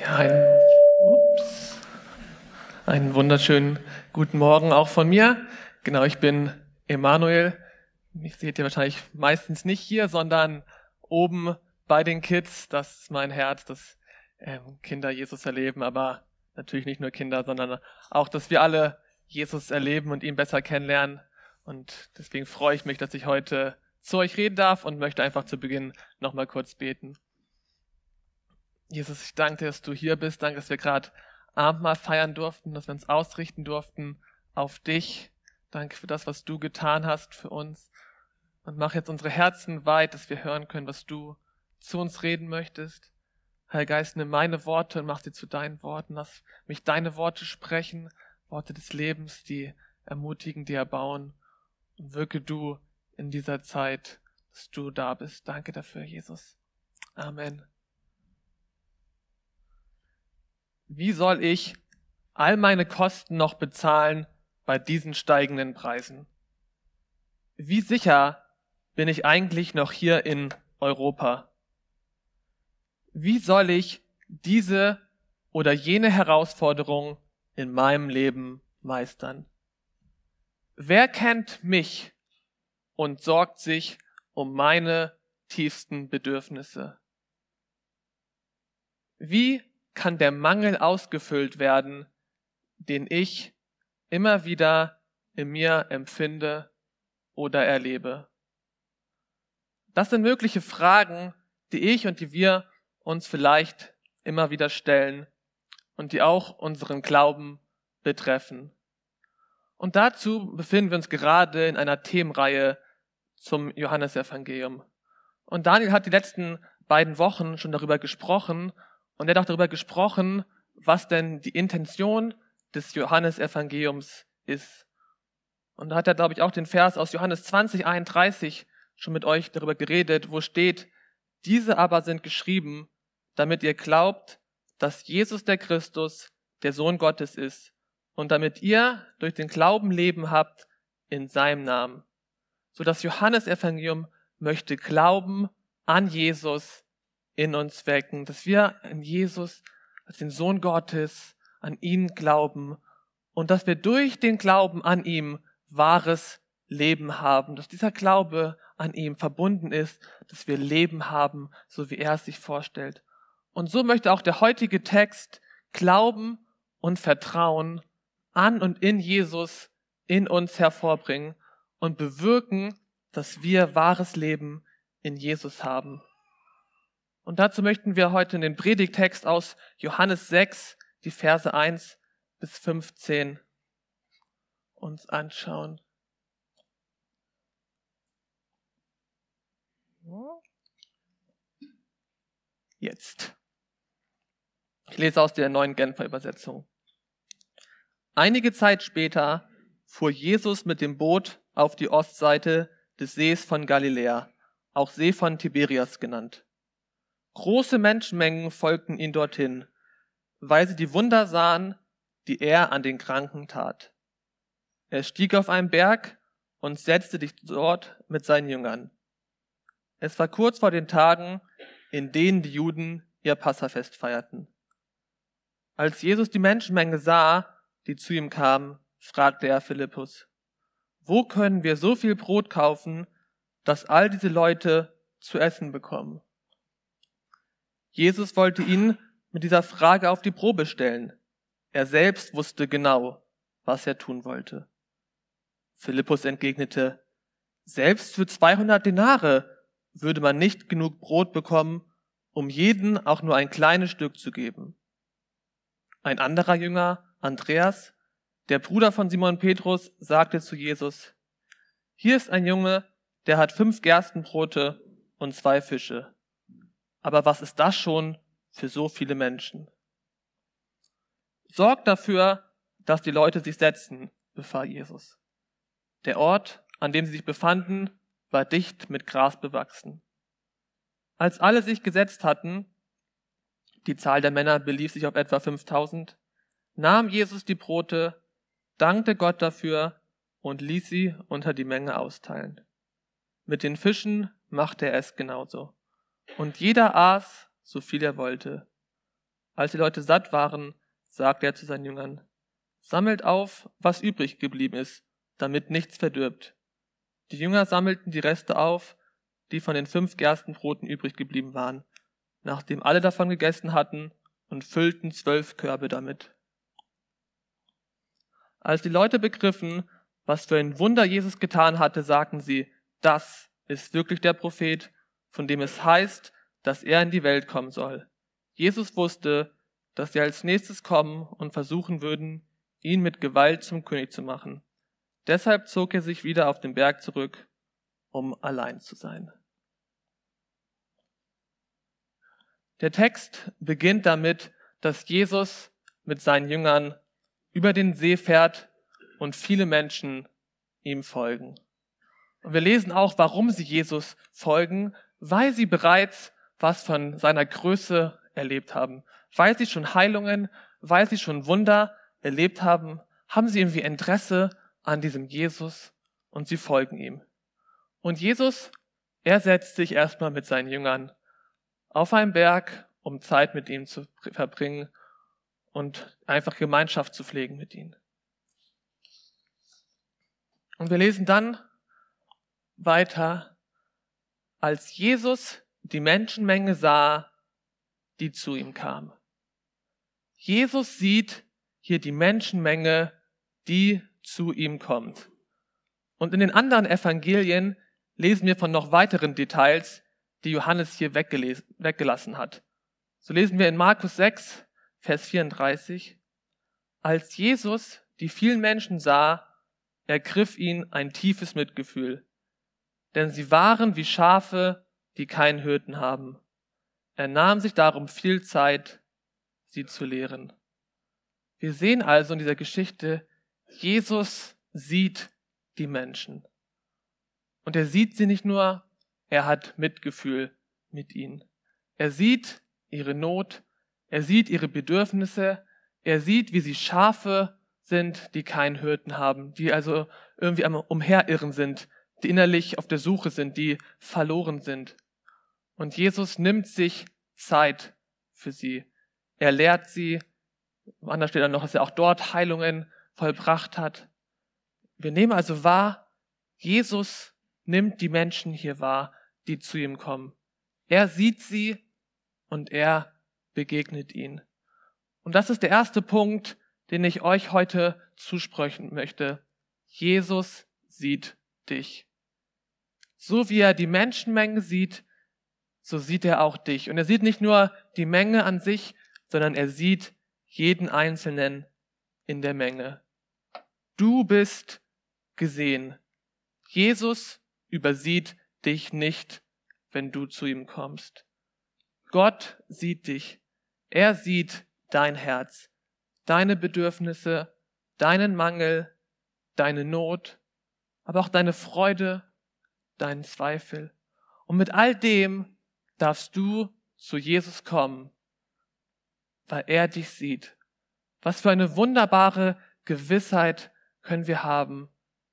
Ja, ein, ups, einen wunderschönen guten Morgen auch von mir. Genau, ich bin Emanuel. Mich seht ihr wahrscheinlich meistens nicht hier, sondern oben bei den Kids. Das ist mein Herz, dass ähm, Kinder Jesus erleben, aber natürlich nicht nur Kinder, sondern auch, dass wir alle Jesus erleben und ihn besser kennenlernen. Und deswegen freue ich mich, dass ich heute zu euch reden darf und möchte einfach zu Beginn nochmal kurz beten. Jesus, ich danke dir, dass du hier bist. Danke, dass wir gerade Abendmahl feiern durften, dass wir uns ausrichten durften auf dich. Danke für das, was du getan hast für uns. Und mach jetzt unsere Herzen weit, dass wir hören können, was du zu uns reden möchtest. Heiliger Geist, nimm meine Worte und mach sie zu deinen Worten. Lass mich deine Worte sprechen, Worte des Lebens, die ermutigen, die erbauen. Und wirke du in dieser Zeit, dass du da bist. Danke dafür, Jesus. Amen. Wie soll ich all meine Kosten noch bezahlen bei diesen steigenden Preisen? Wie sicher bin ich eigentlich noch hier in Europa? Wie soll ich diese oder jene Herausforderung in meinem Leben meistern? Wer kennt mich und sorgt sich um meine tiefsten Bedürfnisse? Wie kann der Mangel ausgefüllt werden, den ich immer wieder in mir empfinde oder erlebe? Das sind mögliche Fragen, die ich und die wir uns vielleicht immer wieder stellen und die auch unseren Glauben betreffen. Und dazu befinden wir uns gerade in einer Themenreihe zum Johannesevangelium. Und Daniel hat die letzten beiden Wochen schon darüber gesprochen und er hat auch darüber gesprochen, was denn die Intention des Johannesevangeliums ist. Und da hat er, glaube ich, auch den Vers aus Johannes 20, 31 schon mit euch darüber geredet, wo steht, diese aber sind geschrieben, damit ihr glaubt, dass Jesus der Christus, der Sohn Gottes ist, und damit ihr durch den Glauben Leben habt in seinem Namen. So das Johannesevangelium möchte Glauben an Jesus in uns wecken, dass wir an Jesus, als den Sohn Gottes, an ihn glauben und dass wir durch den Glauben an ihm wahres Leben haben, dass dieser Glaube an ihm verbunden ist, dass wir Leben haben, so wie er es sich vorstellt. Und so möchte auch der heutige Text Glauben und Vertrauen an und in Jesus in uns hervorbringen und bewirken, dass wir wahres Leben in Jesus haben. Und dazu möchten wir heute den Predigtext aus Johannes 6, die Verse 1 bis 15 uns anschauen. Jetzt. Ich lese aus der neuen Genfer Übersetzung. Einige Zeit später fuhr Jesus mit dem Boot auf die Ostseite des Sees von Galiläa, auch See von Tiberias genannt. Große Menschenmengen folgten ihm dorthin, weil sie die Wunder sahen, die er an den Kranken tat. Er stieg auf einen Berg und setzte sich dort mit seinen Jüngern. Es war kurz vor den Tagen, in denen die Juden ihr Passafest feierten. Als Jesus die Menschenmenge sah, die zu ihm kam, fragte er Philippus, wo können wir so viel Brot kaufen, dass all diese Leute zu essen bekommen? Jesus wollte ihn mit dieser Frage auf die Probe stellen. Er selbst wusste genau, was er tun wollte. Philippus entgegnete, selbst für 200 Denare würde man nicht genug Brot bekommen, um jeden auch nur ein kleines Stück zu geben. Ein anderer Jünger, Andreas, der Bruder von Simon Petrus, sagte zu Jesus, hier ist ein Junge, der hat fünf Gerstenbrote und zwei Fische. Aber was ist das schon für so viele Menschen? Sorgt dafür, dass die Leute sich setzen, befahl Jesus. Der Ort, an dem sie sich befanden, war dicht mit Gras bewachsen. Als alle sich gesetzt hatten, die Zahl der Männer belief sich auf etwa 5000, nahm Jesus die Brote, dankte Gott dafür und ließ sie unter die Menge austeilen. Mit den Fischen machte er es genauso. Und jeder aß, so viel er wollte. Als die Leute satt waren, sagte er zu seinen Jüngern, sammelt auf, was übrig geblieben ist, damit nichts verdirbt. Die Jünger sammelten die Reste auf, die von den fünf Gerstenbroten übrig geblieben waren, nachdem alle davon gegessen hatten, und füllten zwölf Körbe damit. Als die Leute begriffen, was für ein Wunder Jesus getan hatte, sagten sie, das ist wirklich der Prophet, von dem es heißt, dass er in die Welt kommen soll. Jesus wusste, dass sie als nächstes kommen und versuchen würden, ihn mit Gewalt zum König zu machen. Deshalb zog er sich wieder auf den Berg zurück, um allein zu sein. Der Text beginnt damit, dass Jesus mit seinen Jüngern über den See fährt und viele Menschen ihm folgen. Und wir lesen auch, warum sie Jesus folgen, weil sie bereits was von seiner Größe erlebt haben. Weil sie schon Heilungen, weil sie schon Wunder erlebt haben, haben sie irgendwie Interesse an diesem Jesus und sie folgen ihm. Und Jesus, er setzt sich erstmal mit seinen Jüngern auf einen Berg, um Zeit mit ihm zu verbringen und einfach Gemeinschaft zu pflegen mit ihnen. Und wir lesen dann weiter, als Jesus die Menschenmenge sah, die zu ihm kam. Jesus sieht hier die Menschenmenge, die zu ihm kommt. Und in den anderen Evangelien lesen wir von noch weiteren Details, die Johannes hier weggelassen hat. So lesen wir in Markus 6, Vers 34, als Jesus die vielen Menschen sah, ergriff ihn ein tiefes Mitgefühl, denn sie waren wie Schafe, die keinen Hirten haben. Er nahm sich darum viel Zeit, sie zu lehren. Wir sehen also in dieser Geschichte, Jesus sieht die Menschen. Und er sieht sie nicht nur, er hat Mitgefühl mit ihnen. Er sieht ihre Not, er sieht ihre Bedürfnisse, er sieht, wie sie Schafe sind, die keinen Hirten haben, die also irgendwie am Umherirren sind, die innerlich auf der Suche sind, die verloren sind. Und Jesus nimmt sich Zeit für sie. Er lehrt sie. Anders steht dann noch, dass er auch dort Heilungen vollbracht hat. Wir nehmen also wahr, Jesus nimmt die Menschen hier wahr, die zu ihm kommen. Er sieht sie und er begegnet ihnen. Und das ist der erste Punkt, den ich euch heute zusprechen möchte. Jesus sieht dich. So wie er die Menschenmenge sieht, so sieht er auch dich. Und er sieht nicht nur die Menge an sich, sondern er sieht jeden Einzelnen in der Menge. Du bist gesehen. Jesus übersieht dich nicht, wenn du zu ihm kommst. Gott sieht dich. Er sieht dein Herz, deine Bedürfnisse, deinen Mangel, deine Not, aber auch deine Freude, deinen Zweifel. Und mit all dem darfst du zu Jesus kommen, weil er dich sieht. Was für eine wunderbare Gewissheit können wir haben.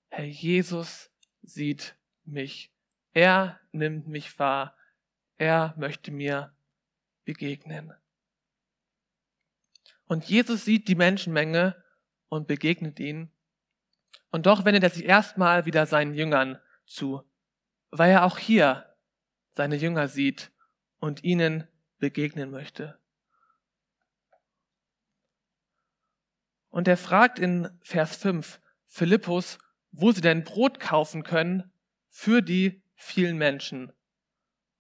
Herr Jesus sieht mich. Er nimmt mich wahr. Er möchte mir begegnen. Und Jesus sieht die Menschenmenge und begegnet ihnen. Und doch wendet er sich erstmal wieder seinen Jüngern zu, weil er auch hier seine Jünger sieht und ihnen begegnen möchte. Und er fragt in Vers 5 Philippus, wo sie denn Brot kaufen können für die vielen Menschen.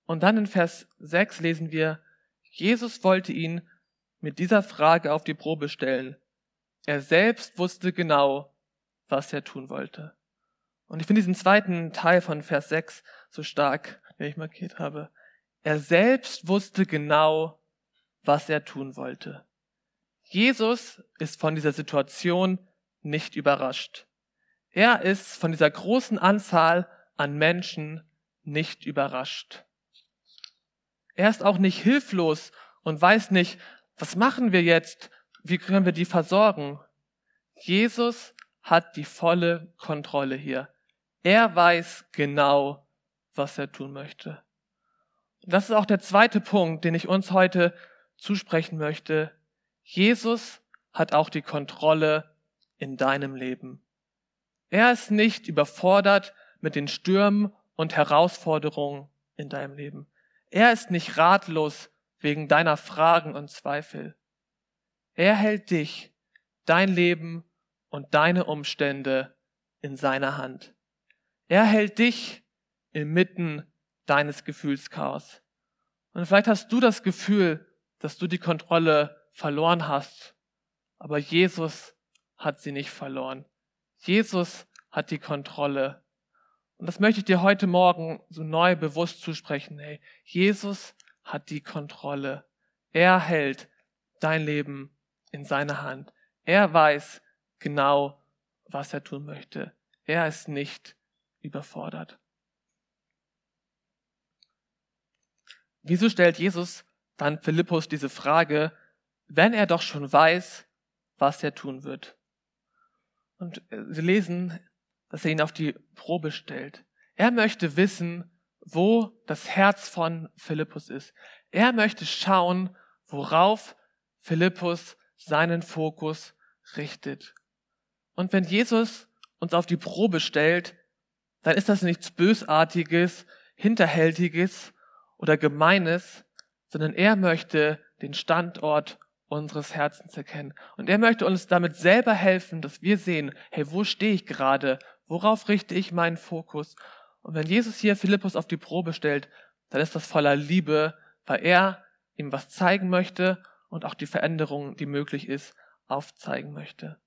Und dann in Vers 6 lesen wir, Jesus wollte ihn mit dieser Frage auf die Probe stellen. Er selbst wusste genau, was er tun wollte. Und ich finde diesen zweiten Teil von Vers 6 so stark, den ich markiert habe. Er selbst wusste genau, was er tun wollte. Jesus ist von dieser Situation nicht überrascht. Er ist von dieser großen Anzahl an Menschen nicht überrascht. Er ist auch nicht hilflos und weiß nicht, was machen wir jetzt? Wie können wir die versorgen? Jesus hat die volle Kontrolle hier. Er weiß genau, was er tun möchte. Und das ist auch der zweite Punkt, den ich uns heute zusprechen möchte, Jesus hat auch die Kontrolle in deinem Leben. Er ist nicht überfordert mit den Stürmen und Herausforderungen in deinem Leben. Er ist nicht ratlos wegen deiner Fragen und Zweifel. Er hält dich, dein Leben und deine Umstände in seiner Hand. Er hält dich inmitten deines Gefühlschaos. Und vielleicht hast du das Gefühl, dass du die Kontrolle verloren hast, aber Jesus hat sie nicht verloren. Jesus hat die Kontrolle. Und das möchte ich dir heute Morgen so neu bewusst zusprechen. Hey, Jesus hat die Kontrolle. Er hält dein Leben in seiner Hand. Er weiß genau, was er tun möchte. Er ist nicht überfordert. Wieso stellt Jesus dann Philippus diese Frage, wenn er doch schon weiß, was er tun wird? Und äh, sie lesen, dass er ihn auf die Probe stellt. Er möchte wissen, wo das Herz von Philippus ist. Er möchte schauen, worauf Philippus seinen Fokus richtet. Und wenn Jesus uns auf die Probe stellt, dann ist das nichts Bösartiges, Hinterhältiges oder Gemeines, sondern er möchte den Standort unseres Herzens erkennen. Und er möchte uns damit selber helfen, dass wir sehen, hey, wo stehe ich gerade? Worauf richte ich meinen Fokus? Und wenn Jesus hier Philippus auf die Probe stellt, dann ist das voller Liebe, weil er ihm was zeigen möchte und auch die Veränderung, die möglich ist, aufzeigen möchte.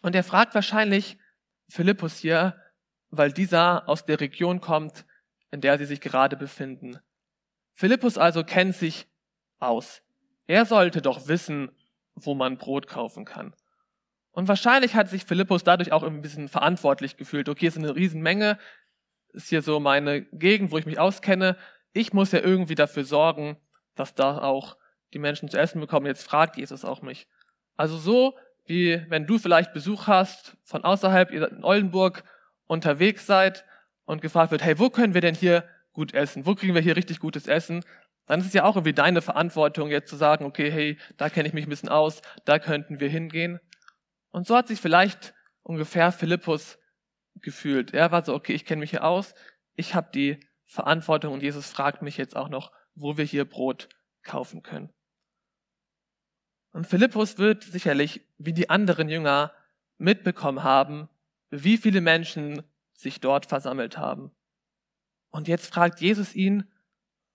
Und er fragt wahrscheinlich Philippus hier, weil dieser aus der Region kommt, in der sie sich gerade befinden. Philippus also kennt sich aus. Er sollte doch wissen, wo man Brot kaufen kann. Und wahrscheinlich hat sich Philippus dadurch auch ein bisschen verantwortlich gefühlt. Okay, es ist eine Riesenmenge, ist hier so meine Gegend, wo ich mich auskenne. Ich muss ja irgendwie dafür sorgen, dass da auch die Menschen zu essen bekommen. Jetzt fragt Jesus auch mich. Also so, wie wenn du vielleicht Besuch hast von außerhalb, in Oldenburg unterwegs seid und gefragt wird, hey, wo können wir denn hier gut essen? Wo kriegen wir hier richtig gutes Essen? dann ist es ja auch irgendwie deine Verantwortung, jetzt zu sagen, okay, hey, da kenne ich mich ein bisschen aus, da könnten wir hingehen. Und so hat sich vielleicht ungefähr Philippus gefühlt. Er war so, okay, ich kenne mich hier aus, ich habe die Verantwortung und Jesus fragt mich jetzt auch noch, wo wir hier Brot kaufen können. Und Philippus wird sicherlich, wie die anderen Jünger, mitbekommen haben, wie viele Menschen sich dort versammelt haben. Und jetzt fragt Jesus ihn,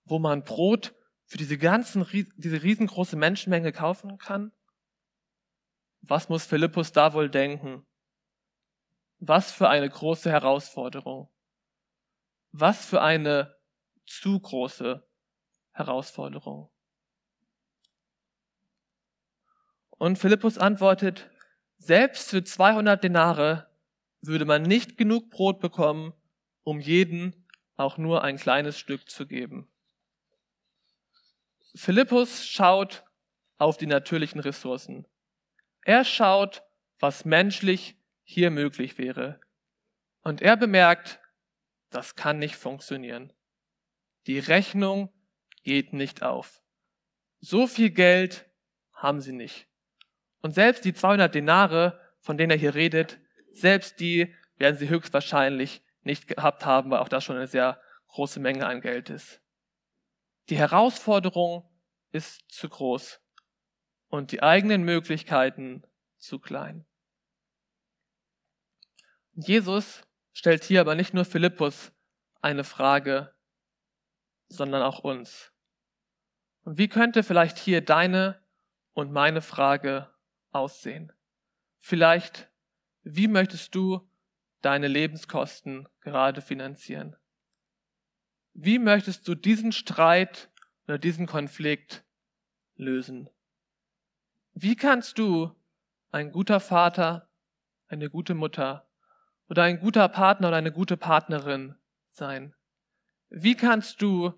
wo man Brot für diese ganzen, diese riesengroße Menschenmenge kaufen kann? Was muss Philippus da wohl denken? Was für eine große Herausforderung. Was für eine zu große Herausforderung. Und Philippus antwortet, selbst für 200 Denare würde man nicht genug Brot bekommen, um jeden auch nur ein kleines Stück zu geben. Philippus schaut auf die natürlichen Ressourcen. Er schaut, was menschlich hier möglich wäre. Und er bemerkt, das kann nicht funktionieren. Die Rechnung geht nicht auf. So viel Geld haben sie nicht. Und selbst die 200 Denare, von denen er hier redet, selbst die werden sie höchstwahrscheinlich nicht gehabt haben, weil auch das schon eine sehr große Menge an Geld ist. Die Herausforderung ist zu groß und die eigenen Möglichkeiten zu klein. Jesus stellt hier aber nicht nur Philippus eine Frage, sondern auch uns. Und wie könnte vielleicht hier deine und meine Frage aussehen? Vielleicht, wie möchtest du deine Lebenskosten gerade finanzieren? Wie möchtest du diesen Streit oder diesen Konflikt lösen? Wie kannst du ein guter Vater, eine gute Mutter oder ein guter Partner oder eine gute Partnerin sein? Wie kannst du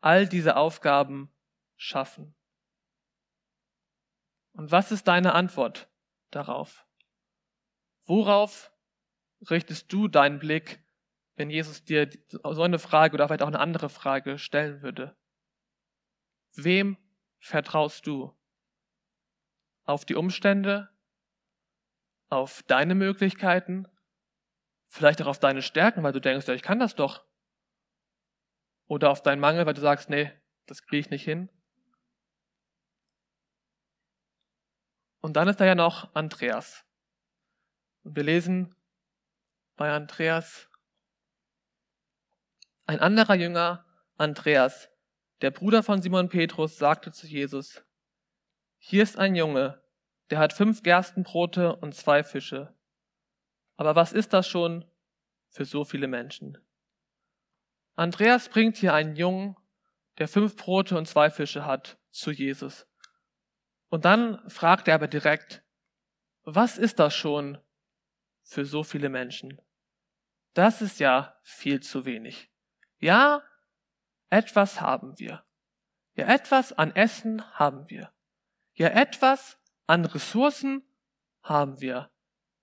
all diese Aufgaben schaffen? Und was ist deine Antwort darauf? Worauf richtest du deinen Blick, wenn Jesus dir so eine Frage oder vielleicht auch eine andere Frage stellen würde? Wem vertraust du? Auf die Umstände? Auf deine Möglichkeiten? Vielleicht auch auf deine Stärken, weil du denkst, ja, ich kann das doch. Oder auf deinen Mangel, weil du sagst, nee, das kriege ich nicht hin. Und dann ist da ja noch Andreas. Und wir lesen bei Andreas, ein anderer Jünger, Andreas, der Bruder von Simon Petrus, sagte zu Jesus, hier ist ein Junge, der hat fünf Gerstenbrote und zwei Fische. Aber was ist das schon für so viele Menschen? Andreas bringt hier einen Jungen, der fünf Brote und zwei Fische hat, zu Jesus. Und dann fragt er aber direkt, was ist das schon für so viele Menschen? Das ist ja viel zu wenig. Ja, etwas haben wir. Ja, etwas an Essen haben wir. Ja, etwas an Ressourcen haben wir.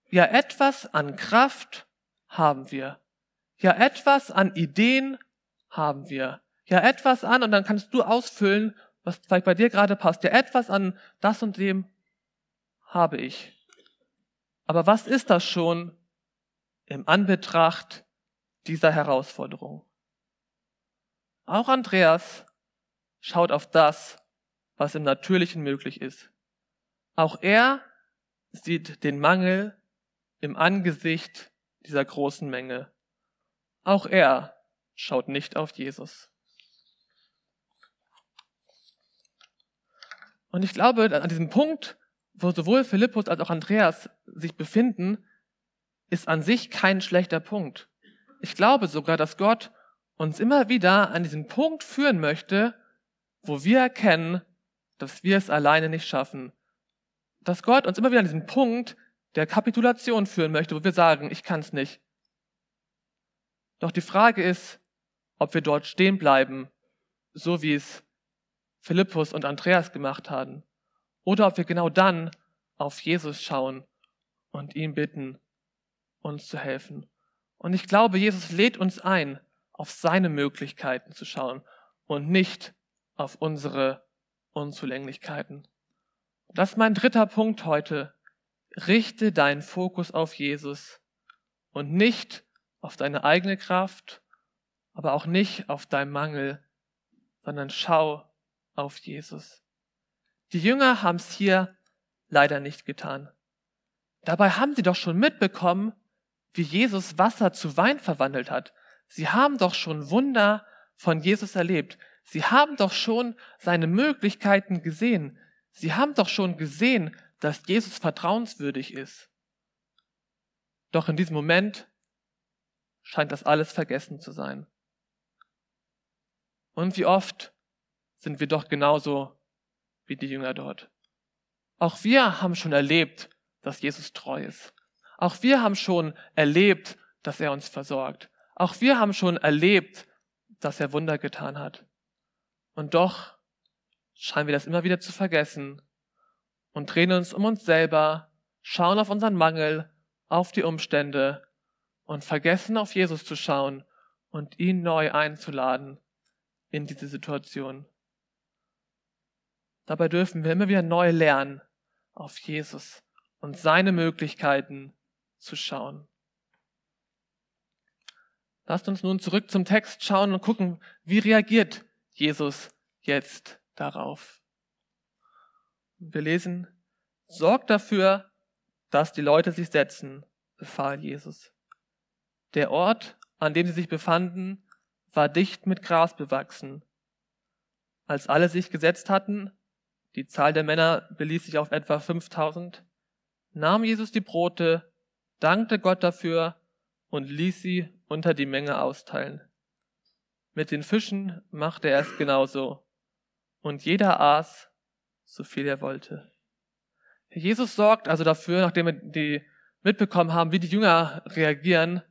Ja, etwas an Kraft haben wir. Ja, etwas an Ideen haben wir. Ja, etwas an, und dann kannst du ausfüllen, was vielleicht bei dir gerade passt. Ja, etwas an das und dem habe ich. Aber was ist das schon im Anbetracht dieser Herausforderung? Auch Andreas schaut auf das, was im Natürlichen möglich ist. Auch er sieht den Mangel im Angesicht dieser großen Menge. Auch er schaut nicht auf Jesus. Und ich glaube, an diesem Punkt, wo sowohl Philippus als auch Andreas sich befinden, ist an sich kein schlechter Punkt. Ich glaube sogar, dass Gott uns immer wieder an diesen Punkt führen möchte, wo wir erkennen, dass wir es alleine nicht schaffen. Dass Gott uns immer wieder an diesen Punkt der Kapitulation führen möchte, wo wir sagen, ich kann es nicht. Doch die Frage ist, ob wir dort stehen bleiben, so wie es Philippus und Andreas gemacht haben, oder ob wir genau dann auf Jesus schauen und ihn bitten, uns zu helfen. Und ich glaube, Jesus lädt uns ein, auf seine Möglichkeiten zu schauen und nicht auf unsere Unzulänglichkeiten. Das ist mein dritter Punkt heute. Richte deinen Fokus auf Jesus und nicht auf deine eigene Kraft, aber auch nicht auf deinen Mangel, sondern schau auf Jesus. Die Jünger haben es hier leider nicht getan. Dabei haben sie doch schon mitbekommen, wie Jesus Wasser zu Wein verwandelt hat. Sie haben doch schon Wunder von Jesus erlebt. Sie haben doch schon seine Möglichkeiten gesehen. Sie haben doch schon gesehen, dass Jesus vertrauenswürdig ist. Doch in diesem Moment scheint das alles vergessen zu sein. Und wie oft sind wir doch genauso wie die Jünger dort. Auch wir haben schon erlebt, dass Jesus treu ist. Auch wir haben schon erlebt, dass er uns versorgt. Auch wir haben schon erlebt, dass er Wunder getan hat. Und doch scheinen wir das immer wieder zu vergessen und drehen uns um uns selber, schauen auf unseren Mangel, auf die Umstände und vergessen auf Jesus zu schauen und ihn neu einzuladen in diese Situation. Dabei dürfen wir immer wieder neu lernen, auf Jesus und seine Möglichkeiten zu schauen. Lasst uns nun zurück zum Text schauen und gucken, wie reagiert Jesus jetzt darauf. Wir lesen, sorgt dafür, dass die Leute sich setzen, befahl Jesus. Der Ort, an dem sie sich befanden, war dicht mit Gras bewachsen. Als alle sich gesetzt hatten, die Zahl der Männer beließ sich auf etwa 5000, nahm Jesus die Brote, dankte Gott dafür und ließ sie unter die Menge austeilen. Mit den Fischen machte er es genauso. Und jeder aß, so viel er wollte. Jesus sorgt also dafür, nachdem wir die mitbekommen haben, wie die Jünger reagieren,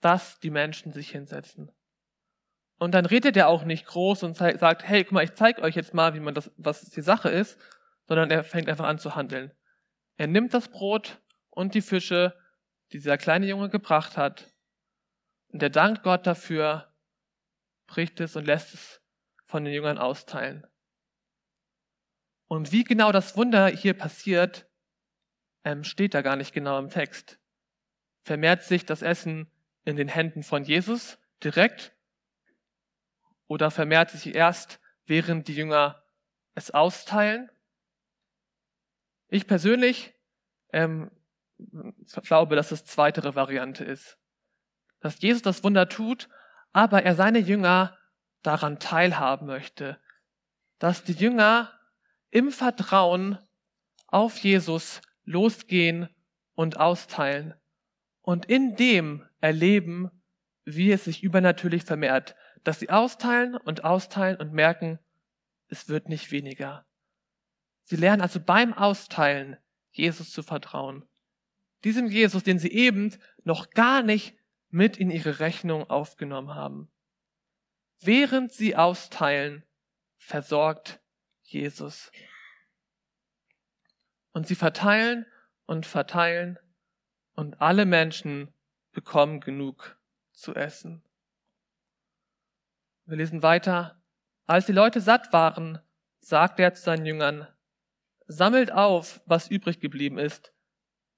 dass die Menschen sich hinsetzen. Und dann redet er auch nicht groß und sagt, hey, guck mal, ich zeige euch jetzt mal, wie man das, was die Sache ist, sondern er fängt einfach an zu handeln. Er nimmt das Brot und die Fische, die dieser kleine Junge gebracht hat, und er dankt Gott dafür, bricht es und lässt es von den Jüngern austeilen. Und wie genau das Wunder hier passiert, ähm, steht da gar nicht genau im Text. Vermehrt sich das Essen in den Händen von Jesus direkt oder vermehrt sich erst, während die Jünger es austeilen? Ich persönlich ähm, glaube, dass es zweitere Variante ist. Dass Jesus das Wunder tut, aber er seine Jünger daran teilhaben möchte. Dass die Jünger im Vertrauen auf Jesus losgehen und austeilen und in dem erleben, wie es sich übernatürlich vermehrt, dass sie austeilen und austeilen und merken, es wird nicht weniger. Sie lernen also beim Austeilen Jesus zu vertrauen. Diesem Jesus, den sie eben noch gar nicht mit in ihre Rechnung aufgenommen haben. Während sie austeilen, versorgt Jesus. Und sie verteilen und verteilen und alle Menschen bekommen genug zu essen. Wir lesen weiter. Als die Leute satt waren, sagte er zu seinen Jüngern, sammelt auf, was übrig geblieben ist,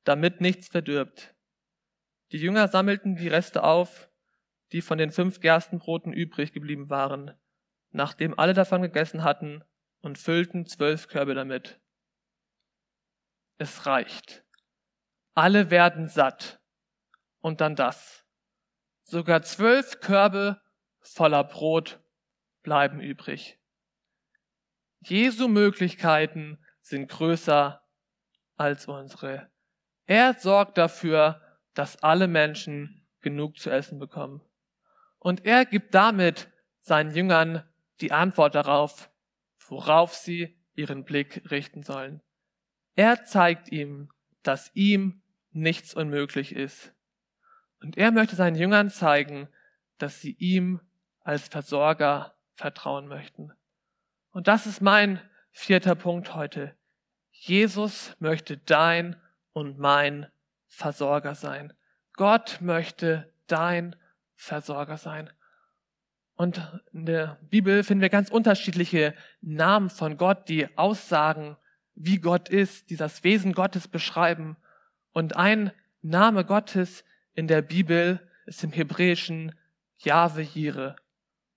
damit nichts verdirbt. Die Jünger sammelten die Reste auf, die von den fünf Gerstenbroten übrig geblieben waren, nachdem alle davon gegessen hatten, und füllten zwölf Körbe damit. Es reicht. Alle werden satt. Und dann das. Sogar zwölf Körbe voller Brot bleiben übrig. Jesu Möglichkeiten sind größer als unsere. Er sorgt dafür, dass alle Menschen genug zu essen bekommen. Und er gibt damit seinen Jüngern die Antwort darauf, worauf sie ihren Blick richten sollen. Er zeigt ihm, dass ihm nichts unmöglich ist. Und er möchte seinen Jüngern zeigen, dass sie ihm als Versorger vertrauen möchten. Und das ist mein vierter Punkt heute. Jesus möchte dein und mein Versorger sein. Gott möchte dein Versorger sein. Und in der Bibel finden wir ganz unterschiedliche Namen von Gott, die aussagen, wie Gott ist, die das Wesen Gottes beschreiben. Und ein Name Gottes in der Bibel ist im Hebräischen Jahwe Jire.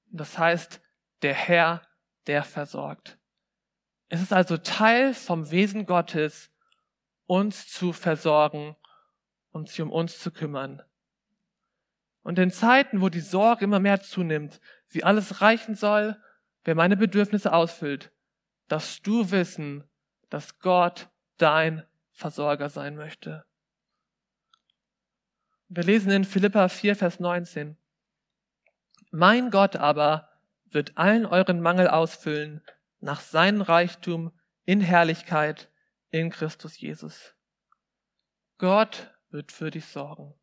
Das heißt, der Herr, der versorgt. Es ist also Teil vom Wesen Gottes, uns zu versorgen und sich um uns zu kümmern. Und in Zeiten, wo die Sorge immer mehr zunimmt, wie alles reichen soll, wer meine Bedürfnisse ausfüllt, darfst du wissen, dass Gott dein Versorger sein möchte. Wir lesen in Philippa 4, Vers 19. Mein Gott aber wird allen euren Mangel ausfüllen nach seinem Reichtum in Herrlichkeit in Christus Jesus. Gott wird für dich sorgen.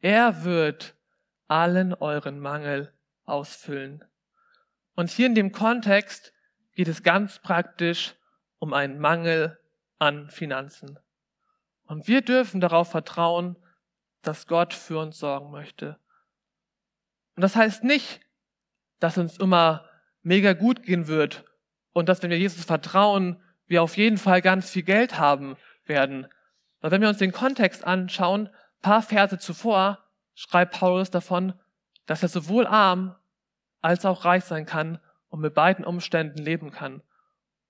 Er wird allen euren Mangel ausfüllen. Und hier in dem Kontext geht es ganz praktisch um einen Mangel an Finanzen. Und wir dürfen darauf vertrauen, dass Gott für uns sorgen möchte. Und das heißt nicht, dass uns immer mega gut gehen wird und dass, wenn wir Jesus vertrauen, wir auf jeden Fall ganz viel Geld haben werden. Weil wenn wir uns den Kontext anschauen, paar Verse zuvor schreibt Paulus davon, dass er sowohl arm als auch reich sein kann und mit beiden Umständen leben kann.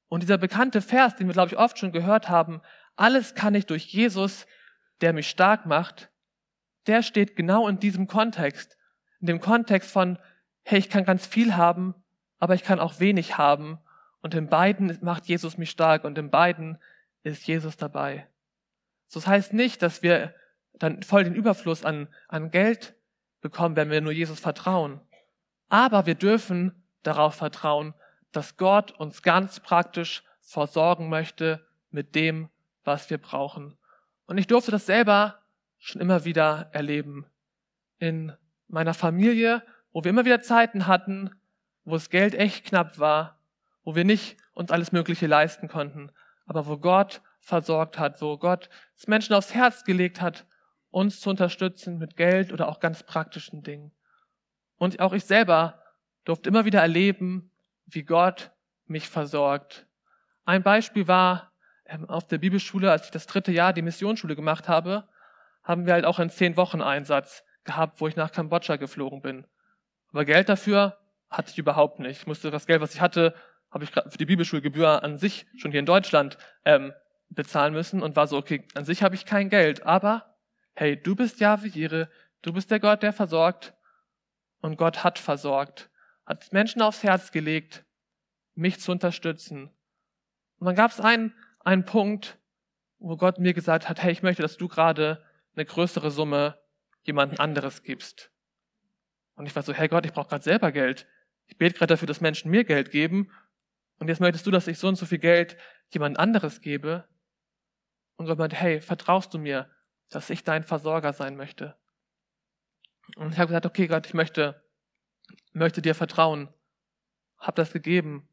Und dieser bekannte Vers, den wir, glaube ich, oft schon gehört haben, alles kann ich durch Jesus, der mich stark macht, der steht genau in diesem Kontext. In dem Kontext von, hey, ich kann ganz viel haben, aber ich kann auch wenig haben. Und in beiden macht Jesus mich stark und in beiden ist Jesus dabei. So das heißt nicht, dass wir dann voll den Überfluss an, an Geld bekommen, wenn wir nur Jesus vertrauen. Aber wir dürfen darauf vertrauen, dass Gott uns ganz praktisch versorgen möchte mit dem, was wir brauchen. Und ich durfte das selber schon immer wieder erleben. In meiner Familie, wo wir immer wieder Zeiten hatten, wo das Geld echt knapp war, wo wir nicht uns alles Mögliche leisten konnten, aber wo Gott versorgt hat, wo Gott es Menschen aufs Herz gelegt hat, uns zu unterstützen mit Geld oder auch ganz praktischen Dingen. Und auch ich selber durfte immer wieder erleben, wie Gott mich versorgt. Ein Beispiel war, ähm, auf der Bibelschule, als ich das dritte Jahr die Missionsschule gemacht habe, haben wir halt auch einen zehn Wochen Einsatz gehabt, wo ich nach Kambodscha geflogen bin. Aber Geld dafür hatte ich überhaupt nicht. Ich musste das Geld, was ich hatte, habe ich für die Bibelschulgebühr an sich schon hier in Deutschland ähm, bezahlen müssen und war so, okay, an sich habe ich kein Geld, aber hey, du bist Jahwe Jire, du bist der Gott, der versorgt und Gott hat versorgt, hat Menschen aufs Herz gelegt, mich zu unterstützen. Und dann gab es einen, einen Punkt, wo Gott mir gesagt hat, hey, ich möchte, dass du gerade eine größere Summe jemand anderes gibst. Und ich war so, hey Gott, ich brauche gerade selber Geld. Ich bete gerade dafür, dass Menschen mir Geld geben. Und jetzt möchtest du, dass ich so und so viel Geld jemand anderes gebe. Und Gott meinte, hey, vertraust du mir, dass ich dein Versorger sein möchte? Und ich habe gesagt, okay Gott, ich möchte, möchte dir vertrauen. Hab das gegeben.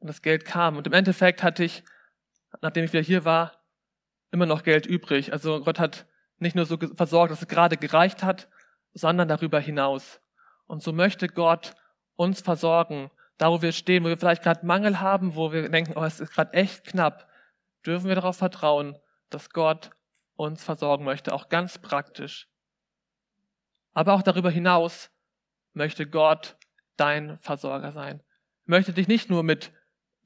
Und das Geld kam. Und im Endeffekt hatte ich, nachdem ich wieder hier war, immer noch Geld übrig. Also Gott hat nicht nur so versorgt, dass es gerade gereicht hat, sondern darüber hinaus. Und so möchte Gott uns versorgen, da wo wir stehen, wo wir vielleicht gerade Mangel haben, wo wir denken, oh, es ist gerade echt knapp, dürfen wir darauf vertrauen, dass Gott uns versorgen möchte, auch ganz praktisch. Aber auch darüber hinaus möchte Gott dein Versorger sein. Möchte dich nicht nur mit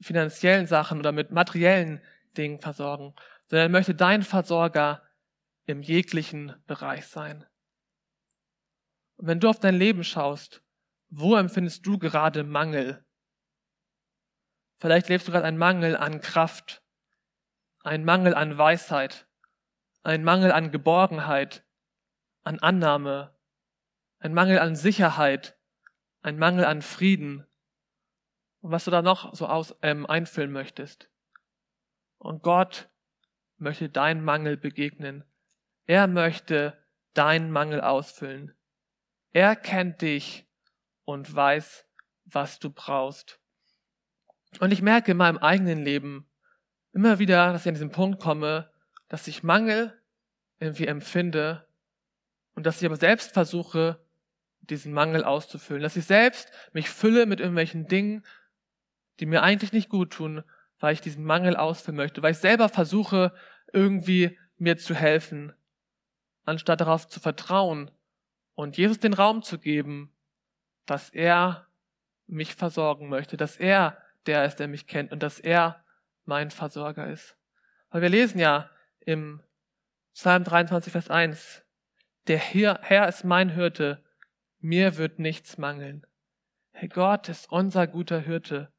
finanziellen Sachen oder mit materiellen Dingen versorgen, sondern möchte dein Versorger im jeglichen Bereich sein. Und wenn du auf dein Leben schaust, wo empfindest du gerade Mangel? Vielleicht lebst du gerade einen Mangel an Kraft, einen Mangel an Weisheit, einen Mangel an Geborgenheit, an Annahme, einen Mangel an Sicherheit, einen Mangel an Frieden und was du da noch so aus, ähm, einfüllen möchtest. Und Gott möchte deinen Mangel begegnen. Er möchte deinen Mangel ausfüllen. Er kennt dich und weiß, was du brauchst. Und ich merke in meinem eigenen Leben immer wieder, dass ich an diesen Punkt komme, dass ich Mangel irgendwie empfinde und dass ich aber selbst versuche, diesen Mangel auszufüllen. Dass ich selbst mich fülle mit irgendwelchen Dingen, die mir eigentlich nicht gut tun, weil ich diesen Mangel ausfüllen möchte, weil ich selber versuche, irgendwie mir zu helfen, anstatt darauf zu vertrauen und Jesus den Raum zu geben, dass er mich versorgen möchte, dass er der ist, der mich kennt und dass er mein Versorger ist. Weil wir lesen ja im Psalm 23, Vers 1, der Herr ist mein Hirte, mir wird nichts mangeln. Herr Gott ist unser guter Hirte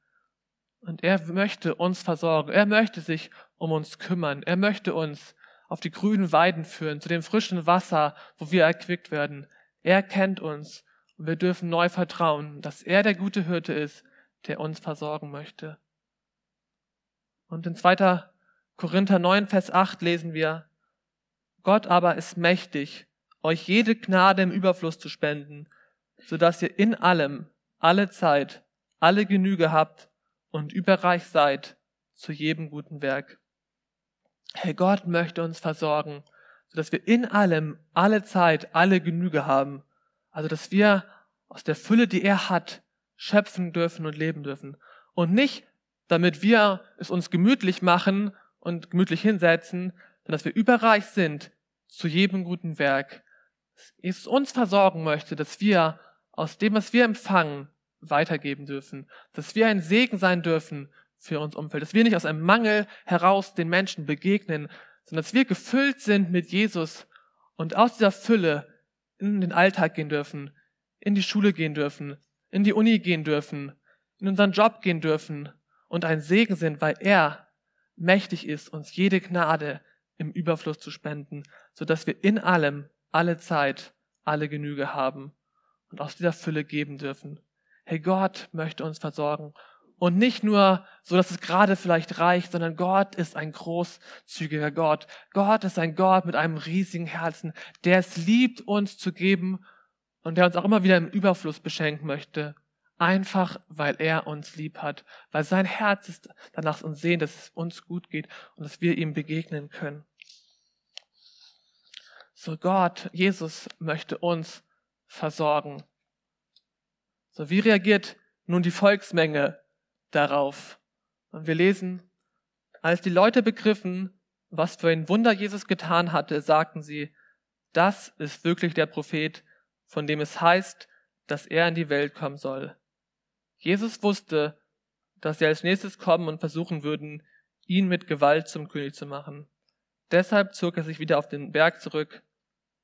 und er möchte uns versorgen. Er möchte sich um uns kümmern. Er möchte uns auf die grünen Weiden führen, zu dem frischen Wasser, wo wir erquickt werden. Er kennt uns und wir dürfen neu vertrauen, dass er der gute Hirte ist, der uns versorgen möchte. Und in 2. Korinther 9, Vers 8 lesen wir, Gott aber ist mächtig, euch jede Gnade im Überfluss zu spenden, so dass ihr in allem, alle Zeit, alle Genüge habt und überreich seid zu jedem guten Werk. Herr Gott möchte uns versorgen, so dass wir in allem, alle Zeit, alle Genüge haben. Also, dass wir aus der Fülle, die er hat, schöpfen dürfen und leben dürfen. Und nicht, damit wir es uns gemütlich machen und gemütlich hinsetzen, sondern dass wir überreich sind zu jedem guten Werk. Dass Jesus uns versorgen möchte, dass wir aus dem, was wir empfangen, weitergeben dürfen, dass wir ein Segen sein dürfen für uns Umfeld, dass wir nicht aus einem Mangel heraus den Menschen begegnen, sondern dass wir gefüllt sind mit Jesus und aus dieser Fülle in den Alltag gehen dürfen, in die Schule gehen dürfen, in die Uni gehen dürfen, in unseren Job gehen dürfen und ein Segen sind, weil er mächtig ist, uns jede Gnade im Überfluss zu spenden, so dass wir in allem, alle Zeit, alle Genüge haben und aus dieser Fülle geben dürfen hey, Gott möchte uns versorgen. Und nicht nur so, dass es gerade vielleicht reicht, sondern Gott ist ein großzügiger Gott. Gott ist ein Gott mit einem riesigen Herzen, der es liebt, uns zu geben und der uns auch immer wieder im Überfluss beschenken möchte. Einfach, weil er uns lieb hat, weil sein Herz ist danach uns sehen, dass es uns gut geht und dass wir ihm begegnen können. So Gott, Jesus möchte uns versorgen. So, wie reagiert nun die Volksmenge darauf? Und wir lesen Als die Leute begriffen, was für ein Wunder Jesus getan hatte, sagten sie, das ist wirklich der Prophet, von dem es heißt, dass er in die Welt kommen soll. Jesus wusste, dass sie als nächstes kommen und versuchen würden, ihn mit Gewalt zum König zu machen. Deshalb zog er sich wieder auf den Berg zurück,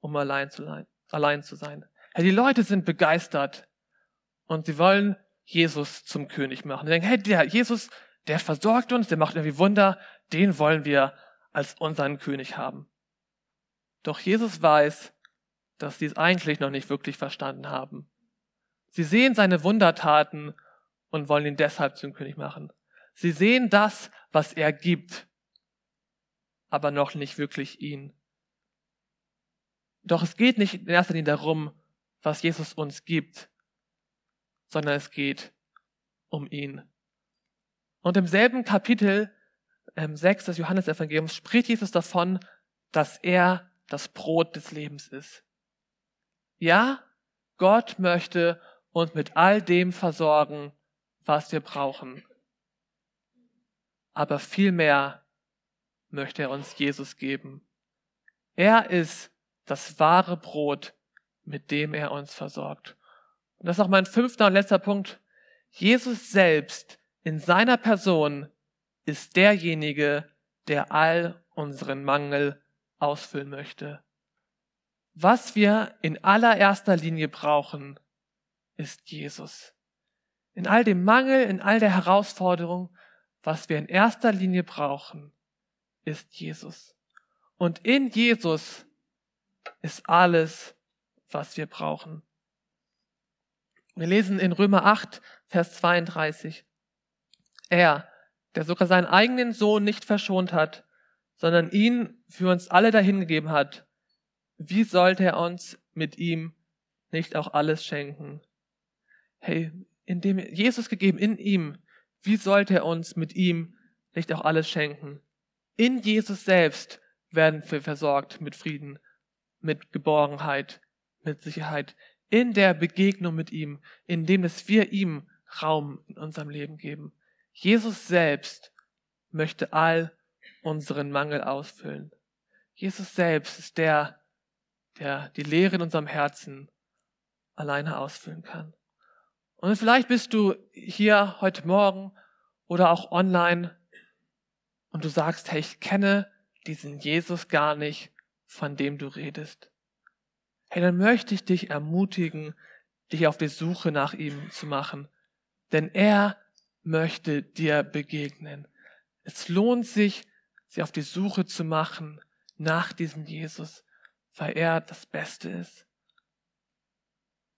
um allein zu, allein zu sein. Ja, die Leute sind begeistert und sie wollen Jesus zum König machen. Sie denken, hey, der Jesus, der versorgt uns, der macht irgendwie Wunder, den wollen wir als unseren König haben. Doch Jesus weiß, dass sie es eigentlich noch nicht wirklich verstanden haben. Sie sehen seine Wundertaten und wollen ihn deshalb zum König machen. Sie sehen das, was er gibt, aber noch nicht wirklich ihn. Doch es geht nicht in erster Linie darum, was Jesus uns gibt, sondern es geht um ihn. Und im selben Kapitel ähm, 6 des Johannesevangeliums spricht Jesus davon, dass er das Brot des Lebens ist. Ja, Gott möchte uns mit all dem versorgen, was wir brauchen. Aber vielmehr möchte er uns Jesus geben. Er ist das wahre Brot, mit dem er uns versorgt. Und das ist auch mein fünfter und letzter Punkt. Jesus selbst in seiner Person ist derjenige, der all unseren Mangel ausfüllen möchte. Was wir in allererster Linie brauchen, ist Jesus. In all dem Mangel, in all der Herausforderung, was wir in erster Linie brauchen, ist Jesus. Und in Jesus ist alles, was wir brauchen. Wir lesen in Römer 8, Vers 32. Er, der sogar seinen eigenen Sohn nicht verschont hat, sondern ihn für uns alle dahingegeben hat, wie sollte er uns mit ihm nicht auch alles schenken? Hey, indem Jesus gegeben in ihm, wie sollte er uns mit ihm nicht auch alles schenken? In Jesus selbst werden wir versorgt mit Frieden, mit Geborgenheit, mit Sicherheit. In der Begegnung mit ihm, indem es wir ihm Raum in unserem Leben geben. Jesus selbst möchte all unseren Mangel ausfüllen. Jesus selbst ist der, der die Leere in unserem Herzen alleine ausfüllen kann. Und vielleicht bist du hier heute Morgen oder auch online und du sagst, hey, ich kenne diesen Jesus gar nicht, von dem du redest. Hey, dann möchte ich dich ermutigen, dich auf die Suche nach ihm zu machen. Denn er möchte dir begegnen. Es lohnt sich, sich auf die Suche zu machen nach diesem Jesus, weil er das Beste ist.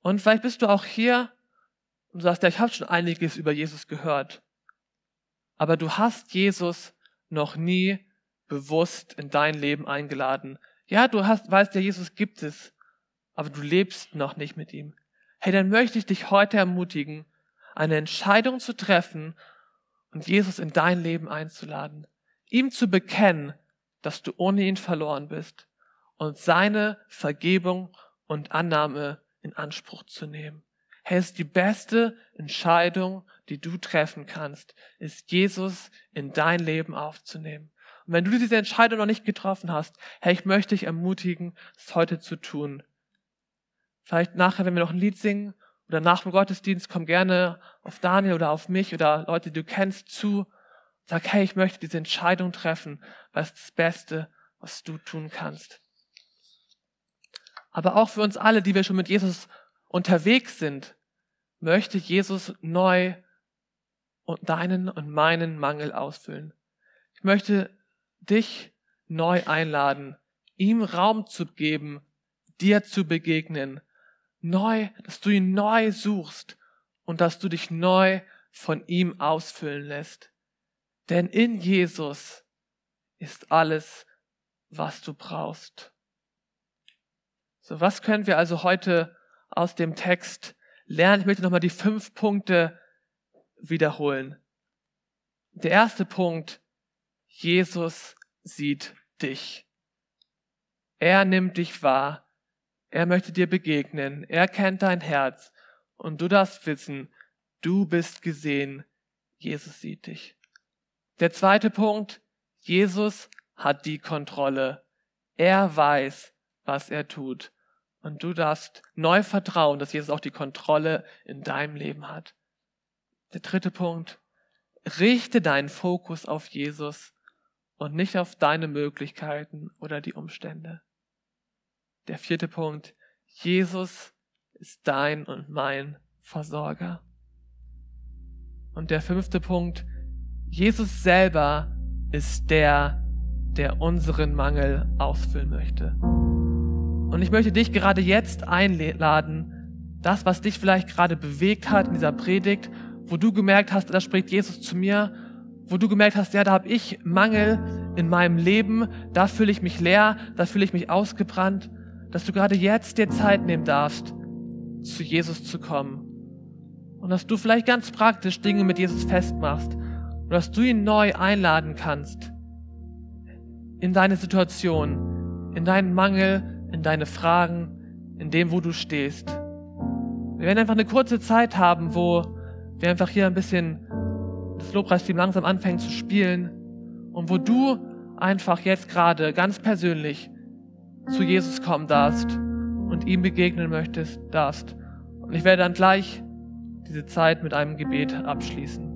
Und vielleicht bist du auch hier und sagst, ja, ich habe schon einiges über Jesus gehört. Aber du hast Jesus noch nie bewusst in dein Leben eingeladen. Ja, du hast, weißt ja, Jesus gibt es, aber du lebst noch nicht mit ihm. Hey, dann möchte ich dich heute ermutigen, eine Entscheidung zu treffen und Jesus in dein Leben einzuladen. Ihm zu bekennen, dass du ohne ihn verloren bist und seine Vergebung und Annahme in Anspruch zu nehmen. Hey, es ist die beste Entscheidung, die du treffen kannst, ist Jesus in dein Leben aufzunehmen. Und wenn du diese Entscheidung noch nicht getroffen hast, hey, ich möchte dich ermutigen, es heute zu tun. Vielleicht nachher, wenn wir noch ein Lied singen oder nach dem Gottesdienst, komm gerne auf Daniel oder auf mich oder Leute, die du kennst, zu. Sag, hey, ich möchte diese Entscheidung treffen, weil es das Beste, was du tun kannst. Aber auch für uns alle, die wir schon mit Jesus unterwegs sind, möchte Jesus neu deinen und meinen Mangel ausfüllen. Ich möchte dich neu einladen, ihm Raum zu geben, dir zu begegnen, neu, dass du ihn neu suchst und dass du dich neu von ihm ausfüllen lässt. Denn in Jesus ist alles, was du brauchst. So, was können wir also heute aus dem Text lernen? Ich möchte nochmal die fünf Punkte wiederholen. Der erste Punkt, Jesus sieht dich. Er nimmt dich wahr. Er möchte dir begegnen. Er kennt dein Herz. Und du darfst wissen, du bist gesehen. Jesus sieht dich. Der zweite Punkt, Jesus hat die Kontrolle. Er weiß, was er tut. Und du darfst neu vertrauen, dass Jesus auch die Kontrolle in deinem Leben hat. Der dritte Punkt. Richte deinen Fokus auf Jesus und nicht auf deine Möglichkeiten oder die Umstände. Der vierte Punkt. Jesus ist dein und mein Versorger. Und der fünfte Punkt. Jesus selber ist der, der unseren Mangel ausfüllen möchte. Und ich möchte dich gerade jetzt einladen, das, was dich vielleicht gerade bewegt hat in dieser Predigt, wo du gemerkt hast, da spricht Jesus zu mir, wo du gemerkt hast, ja, da habe ich Mangel in meinem Leben, da fühle ich mich leer, da fühle ich mich ausgebrannt, dass du gerade jetzt dir Zeit nehmen darfst, zu Jesus zu kommen. Und dass du vielleicht ganz praktisch Dinge mit Jesus festmachst und dass du ihn neu einladen kannst in deine Situation, in deinen Mangel, in deine Fragen, in dem, wo du stehst. Wir werden einfach eine kurze Zeit haben, wo wir einfach hier ein bisschen das Lobpreisteam langsam anfängt zu spielen und wo du einfach jetzt gerade ganz persönlich zu Jesus kommen darfst und ihm begegnen möchtest, darfst. Und ich werde dann gleich diese Zeit mit einem Gebet abschließen.